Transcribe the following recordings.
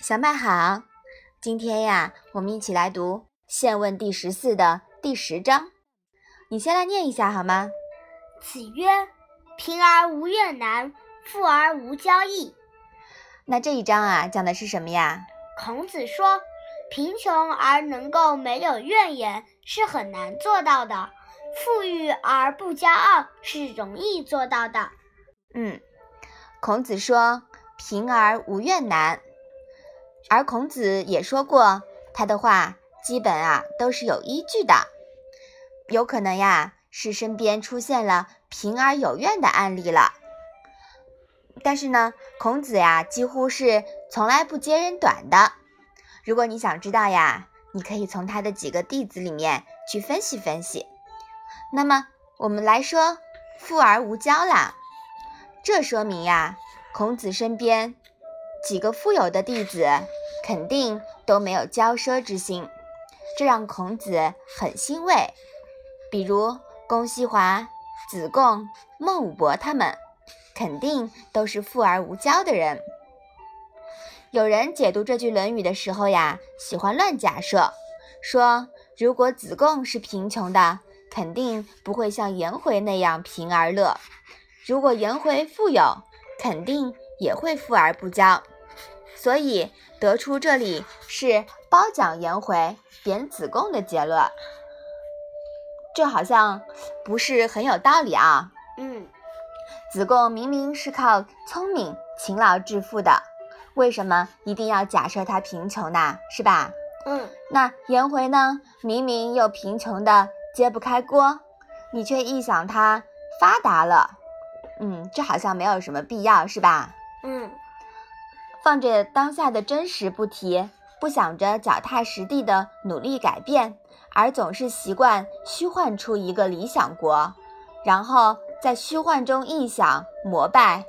小麦好，今天呀，我们一起来读《现问》第十四的第十章。你先来念一下好吗？子曰：“贫而无怨难，富而无骄逸。”那这一章啊，讲的是什么呀？孔子说，贫穷而能够没有怨言是很难做到的，富裕而不骄傲是容易做到的。嗯，孔子说，贫而无怨难。而孔子也说过，他的话基本啊都是有依据的。有可能呀是身边出现了贫而有怨的案例了。但是呢，孔子呀几乎是从来不揭人短的。如果你想知道呀，你可以从他的几个弟子里面去分析分析。那么我们来说富而无骄啦，这说明呀，孔子身边。几个富有的弟子肯定都没有骄奢之心，这让孔子很欣慰。比如公西华、子贡、孟武伯他们，肯定都是富而无骄的人。有人解读这句《论语》的时候呀，喜欢乱假设，说如果子贡是贫穷的，肯定不会像颜回那样贫而乐；如果颜回富有，肯定也会富而不骄。所以得出这里是褒奖颜回、贬子贡的结论，这好像不是很有道理啊。嗯，子贡明明是靠聪明、勤劳致富的，为什么一定要假设他贫穷呢？是吧？嗯，那颜回呢？明明又贫穷的揭不开锅，你却臆想他发达了。嗯，这好像没有什么必要，是吧？嗯。放着当下的真实不提，不想着脚踏实地的努力改变，而总是习惯虚幻出一个理想国，然后在虚幻中臆想膜拜，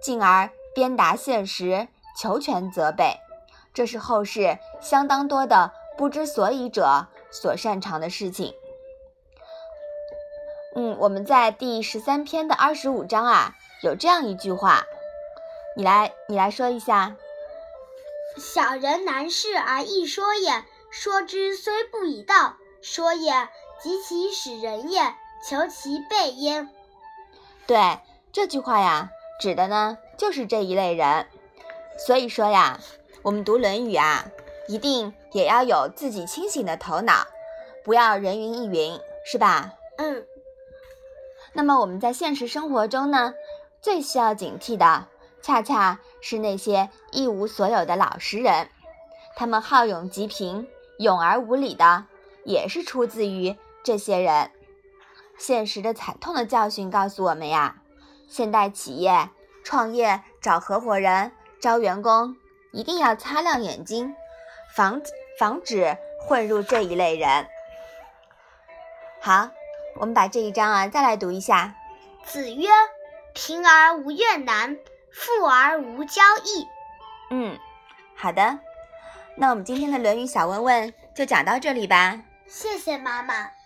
进而鞭打现实，求全责备，这是后世相当多的不知所以者所擅长的事情。嗯，我们在第十三篇的二十五章啊，有这样一句话。你来，你来说一下。小人难事而易说也，说之虽不以道，说也及其使人也，求其备焉。对这句话呀，指的呢就是这一类人。所以说呀，我们读《论语》啊，一定也要有自己清醒的头脑，不要人云亦云，是吧？嗯。那么我们在现实生活中呢，最需要警惕的。恰恰是那些一无所有的老实人，他们好勇极平、勇而无礼的，也是出自于这些人。现实的惨痛的教训告诉我们呀，现代企业创业找合伙人、招员工，一定要擦亮眼睛，防防止混入这一类人。好，我们把这一章啊再来读一下。子曰：“贫而无怨难。”富而无骄易。嗯，好的，那我们今天的《论语》小问问就讲到这里吧。谢谢妈妈。